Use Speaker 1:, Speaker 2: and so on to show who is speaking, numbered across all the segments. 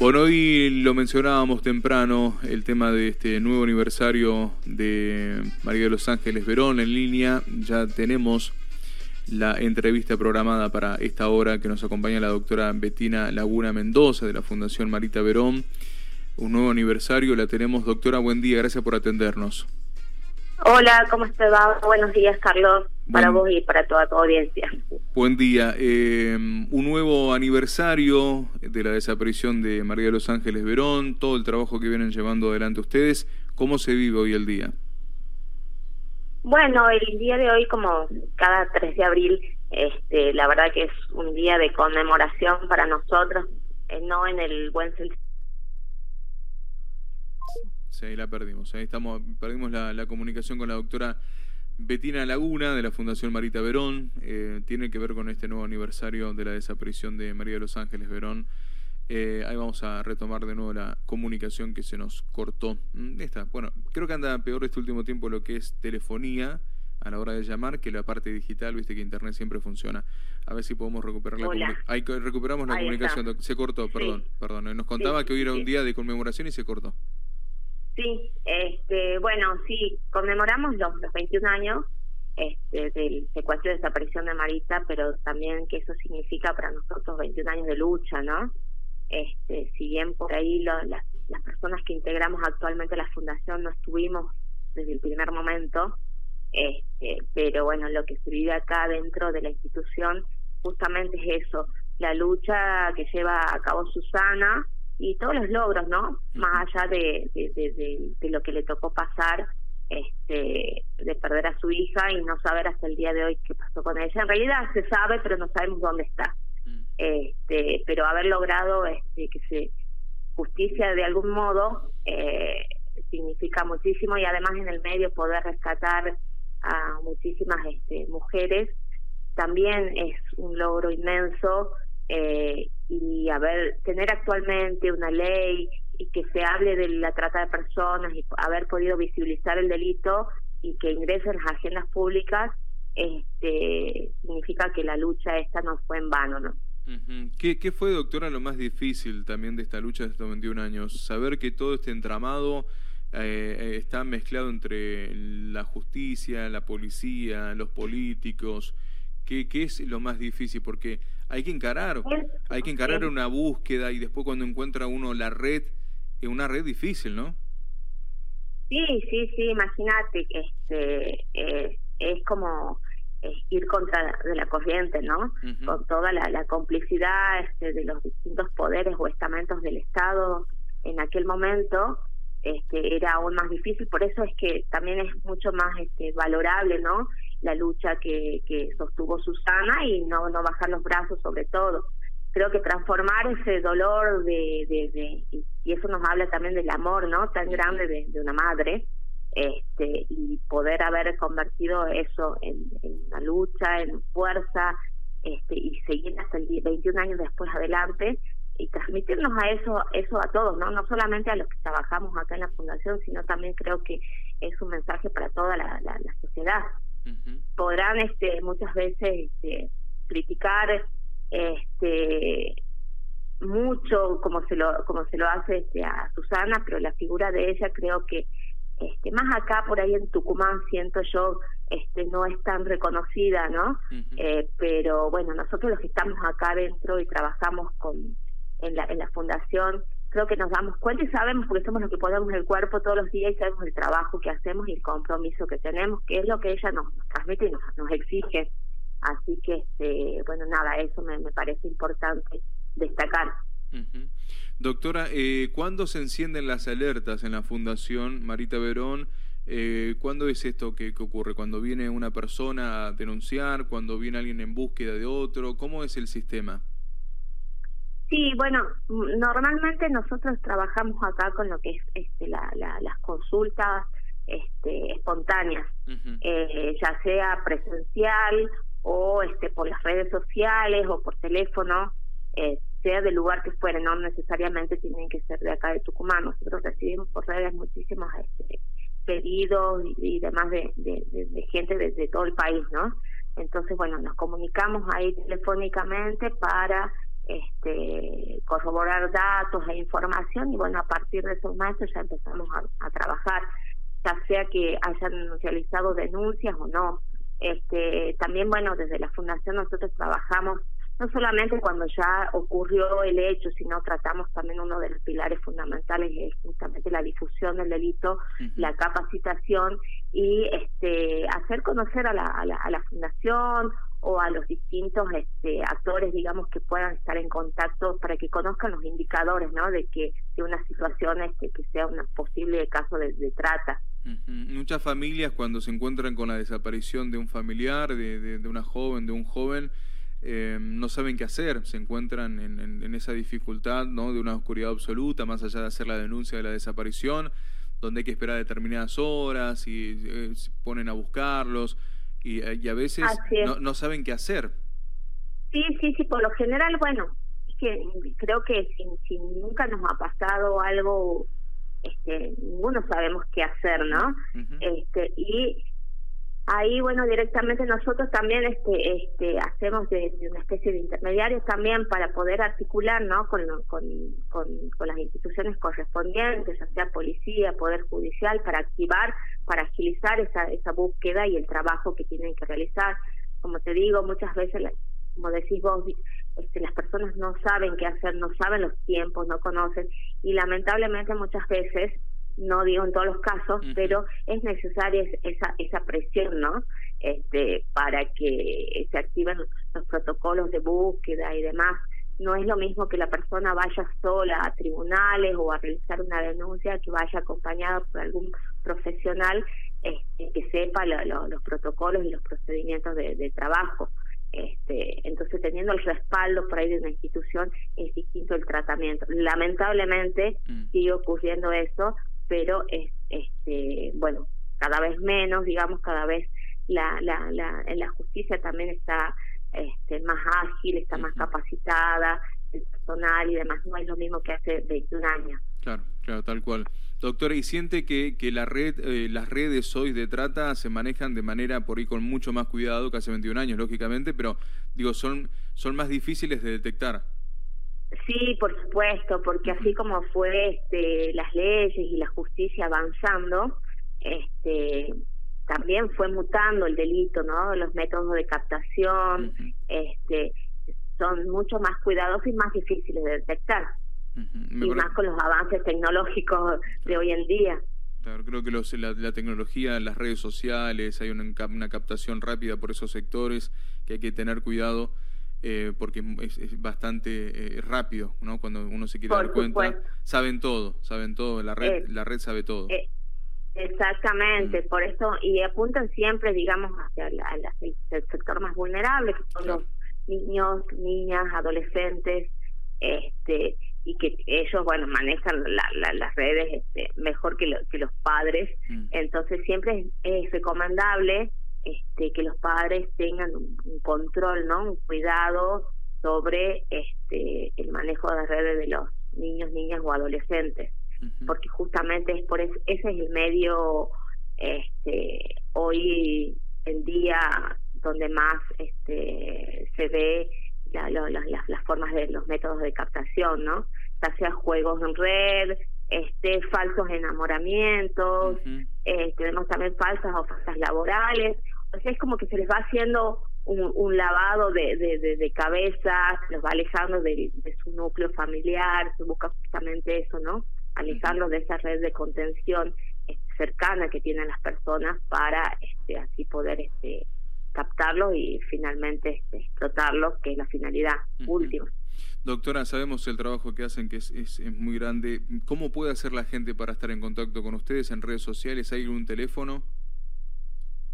Speaker 1: Bueno, hoy lo mencionábamos temprano, el tema de este nuevo aniversario de María de los Ángeles Verón en línea. Ya tenemos la entrevista programada para esta hora que nos acompaña la doctora Betina Laguna Mendoza de la Fundación Marita Verón. Un nuevo aniversario, la tenemos. Doctora, buen día, gracias por atendernos.
Speaker 2: Hola, ¿cómo estás? Buenos días, Carlos, para vos y para toda tu audiencia.
Speaker 1: Buen día. Eh, un nuevo aniversario de la desaparición de María de los Ángeles Verón, todo el trabajo que vienen llevando adelante ustedes. ¿Cómo se vive hoy el día?
Speaker 2: Bueno, el día de hoy, como cada 3 de abril, este, la verdad que es un día de conmemoración para nosotros, eh, no en el buen sentido
Speaker 1: Sí, ahí la perdimos. Ahí estamos, perdimos la, comunicación con la doctora Betina Laguna de la Fundación Marita Verón. Eh, tiene que ver con este nuevo aniversario de la desaparición de María de los Ángeles Verón. Eh, ahí vamos a retomar de nuevo la comunicación que se nos cortó. Mm, esta, bueno, creo que anda peor este último tiempo lo que es telefonía a la hora de llamar que la parte digital, viste que internet siempre funciona. A ver si podemos recuperar la comunicación. Recuperamos la comunicación. Se cortó, perdón, perdón. Nos contaba que hoy era un día de conmemoración y se cortó.
Speaker 2: Sí, este, bueno, sí, conmemoramos los, los 21 años este, del secuestro y desaparición de Marita, pero también que eso significa para nosotros 21 años de lucha, ¿no? Este, si bien por ahí las, las personas que integramos actualmente la fundación no estuvimos desde el primer momento, este, pero bueno, lo que se vive acá dentro de la institución justamente es eso, la lucha que lleva a cabo Susana, y todos los logros, ¿no? Más allá de, de, lo que le tocó pasar, este, de perder a su hija y no saber hasta el día de hoy qué pasó con ella. En realidad se sabe, pero no sabemos dónde está. Mm. Este, pero haber logrado este, que se justicia de algún modo eh, significa muchísimo y además en el medio poder rescatar a muchísimas este, mujeres también es un logro inmenso eh, y haber tener actualmente una ley y que se hable de la trata de personas y haber podido visibilizar el delito y que ingresen las agendas públicas este significa que la lucha esta no fue en vano no
Speaker 1: ¿Qué, ¿Qué fue, doctora, lo más difícil también de esta lucha de estos 21 años? Saber que todo este entramado eh, está mezclado entre la justicia, la policía, los políticos, ¿Qué, ¿Qué, es lo más difícil? Porque hay que encarar, hay que encarar una búsqueda y después cuando encuentra uno la red, es una red difícil, ¿no?
Speaker 2: Sí, sí, sí, imagínate, este, eh, es como ir contra de la corriente, ¿no? Con toda la, la complicidad este, de los distintos poderes o estamentos del Estado en aquel momento, este, era aún más difícil, por eso es que también es mucho más este, valorable, ¿no? La lucha que, que sostuvo Susana y no, no bajar los brazos sobre todo. Creo que transformar ese dolor de, de, y eso nos habla también del amor, ¿no? Tan grande de, de una madre, este, y poder haber convertido eso en, en una lucha, en fuerza, este, y seguir hasta el 21 años después adelante y transmitirnos a eso eso a todos no no solamente a los que trabajamos acá en la fundación sino también creo que es un mensaje para toda la, la, la sociedad podrán este muchas veces este, criticar este mucho como se lo como se lo hace este, a Susana pero la figura de ella creo que este más acá por ahí en Tucumán siento yo este no es tan reconocida no eh, pero bueno nosotros los que estamos acá adentro y trabajamos con en la en la fundación creo que nos damos cuenta y sabemos porque somos los que ponemos el cuerpo todos los días y sabemos el trabajo que hacemos y el compromiso que tenemos, que es lo que ella nos, transmite y nos, nos exige. Así que, este, bueno, nada, eso me, me parece importante destacar.
Speaker 1: Doctora, eh, ¿cuándo se encienden las alertas en la Fundación Marita Verón? Eh, ¿Cuándo es esto que, que, ocurre? ¿Cuando viene una persona a denunciar? ¿Cuando viene alguien en búsqueda de otro? ¿Cómo es el sistema?
Speaker 2: Sí, bueno, normalmente nosotros trabajamos acá con lo que es este, la, las consultas este, espontáneas, eh, ya sea presencial o este, por las redes sociales o por teléfono, eh, sea del lugar que fuera, no necesariamente tienen que ser de acá de Tucumán. Nosotros recibimos por redes muchísimos este, pedidos y, demás de, de, gente desde todo el país, ¿no? Entonces, bueno, nos comunicamos ahí telefónicamente para este, corroborar datos e información y bueno, a partir de esos momentos ya empezamos a, trabajar, ya sea que hayan realizado denuncias o no. Este, también bueno, desde la fundación nosotros trabajamos no solamente cuando ya ocurrió el hecho, sino tratamos también uno de los pilares fundamentales es justamente la difusión del delito, la capacitación y este hacer conocer a la, a la, a la fundación o a los distintos este, actores, digamos, que puedan estar en contacto para que conozcan los indicadores, ¿no? De que de una situación este, que sea un posible caso de, trata.
Speaker 1: Muchas familias cuando se encuentran con la desaparición de un familiar, de, de una joven, de un joven, eh, no saben qué hacer, se encuentran en, esa dificultad ¿no? de una oscuridad absoluta, más allá de hacer la denuncia de la desaparición, donde hay que esperar determinadas horas y eh, ponen a buscarlos y, eh, a veces no, saben qué hacer.
Speaker 2: Sí, sí, sí, por lo general, bueno, que creo que si, nunca nos ha pasado algo, este, ninguno sabemos qué hacer, ¿no? este Y Ahí, bueno, directamente nosotros también este, este, hacemos de, una especie de intermediarios también para poder articular ¿no? con, con, con, las instituciones correspondientes, ya sea policía, poder judicial, para activar, para agilizar esa, esa búsqueda y el trabajo que tienen que realizar. Como te digo, muchas veces, como decís vos, este, las personas no saben qué hacer, no saben los tiempos, no conocen y lamentablemente muchas veces no digo en todos los casos, pero es necesaria esa, esa presión, ¿no? Este, para que se activen los protocolos de búsqueda y demás. No es lo mismo que la persona vaya sola a tribunales o a realizar una denuncia, que vaya acompañada por algún profesional este, que sepa los protocolos y los procedimientos de, trabajo. Este, entonces, teniendo el respaldo por ahí de una institución, es distinto el tratamiento. Lamentablemente, mm. sigue ocurriendo eso, pero es, este, bueno, cada vez menos, digamos, cada vez la, la, la, la justicia también está este, más ágil, está más capacitada, el personal y demás, no es lo mismo que hace 21 años.
Speaker 1: Claro, claro, tal cual. Doctora, ¿y siente que, que la red, eh, las redes hoy de trata se manejan de manera por ahí con mucho más cuidado que hace 21 años, lógicamente, pero digo, son, son más difíciles de detectar?
Speaker 2: Sí, por supuesto, porque así como fue este, las leyes y la justicia avanzando, este, también fue mutando el delito, ¿no? Los métodos de captación, este, son mucho más cuidadosos y más difíciles de detectar. Y más con los avances tecnológicos de hoy en día.
Speaker 1: Claro, creo que los, la, la, tecnología, las redes sociales, hay una, una captación rápida por esos sectores que hay que tener cuidado eh, porque es, bastante eh, rápido, ¿no? Cuando uno se quiere dar cuenta, saben todo, saben todo, la red, la red sabe todo.
Speaker 2: Eh, exactamente, mm. por eso, y apuntan siempre, digamos, hacia el sector más vulnerable, que son los niños, niñas, adolescentes, este y que ellos bueno manejan las redes este, mejor que, que los padres mm. entonces siempre es recomendable este, que los padres tengan un, control, ¿no? Un cuidado sobre este, el manejo de redes de los niños, niñas o adolescentes, porque justamente es por ese es el medio este, hoy en día donde más este, se ve la, las, formas de los métodos de captación, ¿no? Ya sea juegos en red, este, falsos enamoramientos, eh, tenemos también falsas ofertas laborales, o sea, es como que se les va haciendo un, lavado de, de, de, cabeza, se los va alejando de, su núcleo familiar, se busca justamente eso, ¿no? Alejarlos de esa red de contención este, cercana que tienen las personas para este, así poder este, captarlos y finalmente este, explotarlos, que es la finalidad última.
Speaker 1: Doctora, sabemos el trabajo que hacen, que es, es, muy grande. ¿Cómo puede hacer la gente para estar en contacto con ustedes en redes sociales? ¿Hay algún teléfono?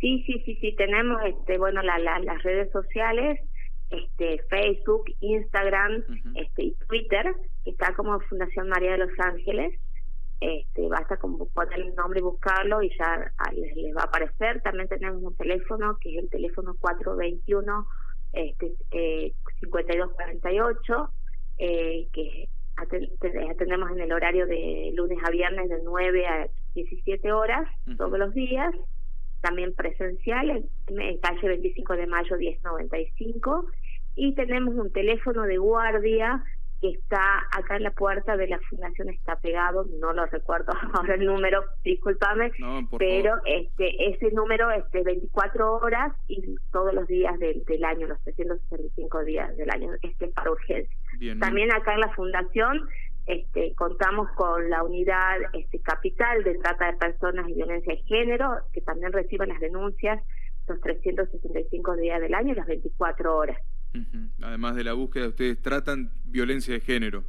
Speaker 2: Sí, sí, sí, sí, tenemos este, bueno, la, las redes sociales, este, Facebook, Instagram, este, y Twitter, que está como Fundación María de los Ángeles. Este, basta con poner el nombre y buscarlo y ya ah, les, les, va a aparecer. También tenemos un teléfono que es el teléfono 421 este, eh, 5248, eh, que atendemos en el horario de lunes a viernes de 9 a 17 horas todos los días. También presencial en, calle 25 de mayo 1095 y tenemos un teléfono de guardia que está acá en la puerta de la fundación está pegado, no lo recuerdo ahora el número, discúlpame, pero este ese número es de 24 horas y todos los días del, año, los 365 días del año, este es para urgencia. También acá en la fundación este, contamos con la unidad este, capital de trata de personas y violencia de género, que también recibe las denuncias los 365 días del año y las 24 horas.
Speaker 1: Además de la búsqueda, ustedes tratan violencia de género.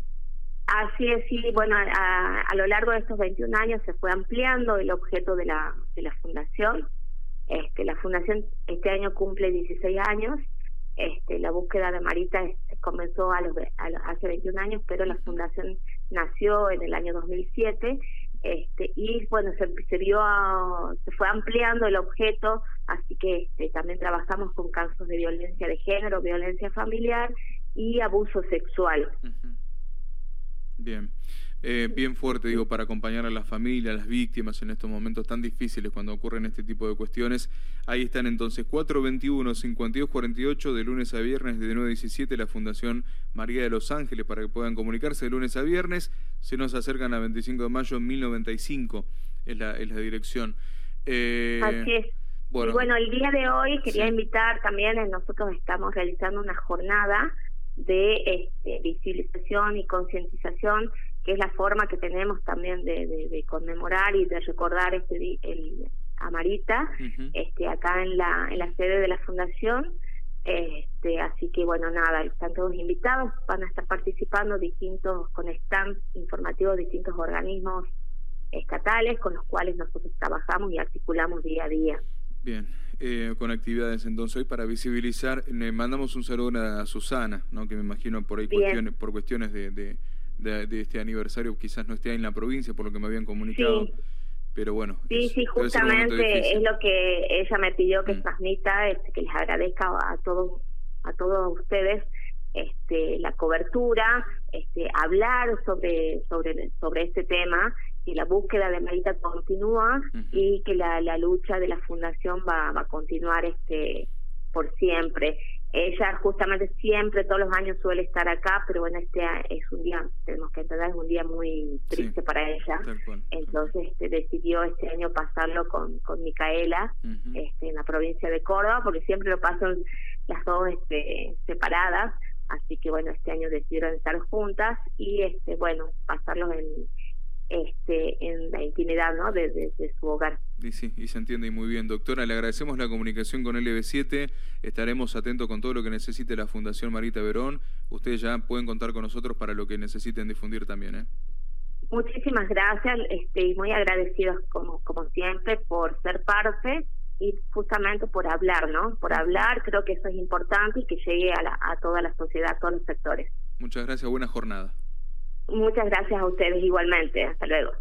Speaker 2: Así es, sí, bueno, a, a, lo largo de estos 21 años se fue ampliando el objeto de la, de la fundación. Este, la fundación este año cumple 16 años. Este, la búsqueda de Marita comenzó a los, hace 21 años, pero la fundación nació en el año 2007 este, y bueno, se, se, vio, se fue ampliando el objeto, así que este, también trabajamos con casos de violencia de género, violencia familiar y abuso sexual.
Speaker 1: Bien. Eh, bien fuerte, digo, para acompañar a las familias, a las víctimas en estos momentos tan difíciles cuando ocurren este tipo de cuestiones. Ahí están entonces 421-5248 de lunes a viernes de 9 a 17 la Fundación María de los Ángeles para que puedan comunicarse de lunes a viernes. Se nos acercan a 25 de mayo 1095 es la, es la dirección.
Speaker 2: Eh, Así es. Bueno, y bueno, el día de hoy quería invitar también, nosotros estamos realizando una jornada de este, visibilización y concientización que es la forma que tenemos también de, conmemorar y de recordar este el Amarita este acá en la en la sede de la fundación. Este así que bueno nada están todos invitados van a estar participando distintos con stands informativos distintos organismos estatales con los cuales nosotros trabajamos y articulamos día a día.
Speaker 1: Bien eh, con actividades entonces hoy para visibilizar. Le mandamos un saludo a Susana no que me imagino por ahí cuestiones por cuestiones de de, este aniversario quizás no esté en la provincia, por lo que me habían comunicado. Pero bueno.
Speaker 2: Sí, sí, justamente es lo que ella me pidió que mm. transmita, este, que les agradezca a todos, a todos ustedes este, la cobertura, este, hablar sobre, sobre, sobre este tema, y la búsqueda de Marita continúa y que la, la lucha de la fundación va, va a continuar este por siempre. Ella justamente siempre, todos los años suele estar acá, pero bueno, este es un día, tenemos que entender, es un día muy triste para ella. Entonces este, decidió este año pasarlo con, con Micaela este, en la provincia de Córdoba, porque siempre lo pasan las dos este, separadas. Así que bueno, este año decidieron estar juntas y este bueno, pasarlo en, este, en la intimidad ¿no? de, su hogar.
Speaker 1: Y sí, y se entiende muy bien. Doctora, le agradecemos la comunicación con LB7. Estaremos atentos con todo lo que necesite la Fundación Marita Verón. Ustedes ya pueden contar con nosotros para lo que necesiten difundir también. ¿eh?
Speaker 2: Muchísimas gracias este, y muy agradecidos como, como siempre por ser parte y justamente por hablar, ¿no? Por hablar, creo que eso es importante y que llegue a, a toda la sociedad, a todos los sectores.
Speaker 1: Muchas gracias, buena jornada.
Speaker 2: Muchas gracias a ustedes igualmente. Hasta luego.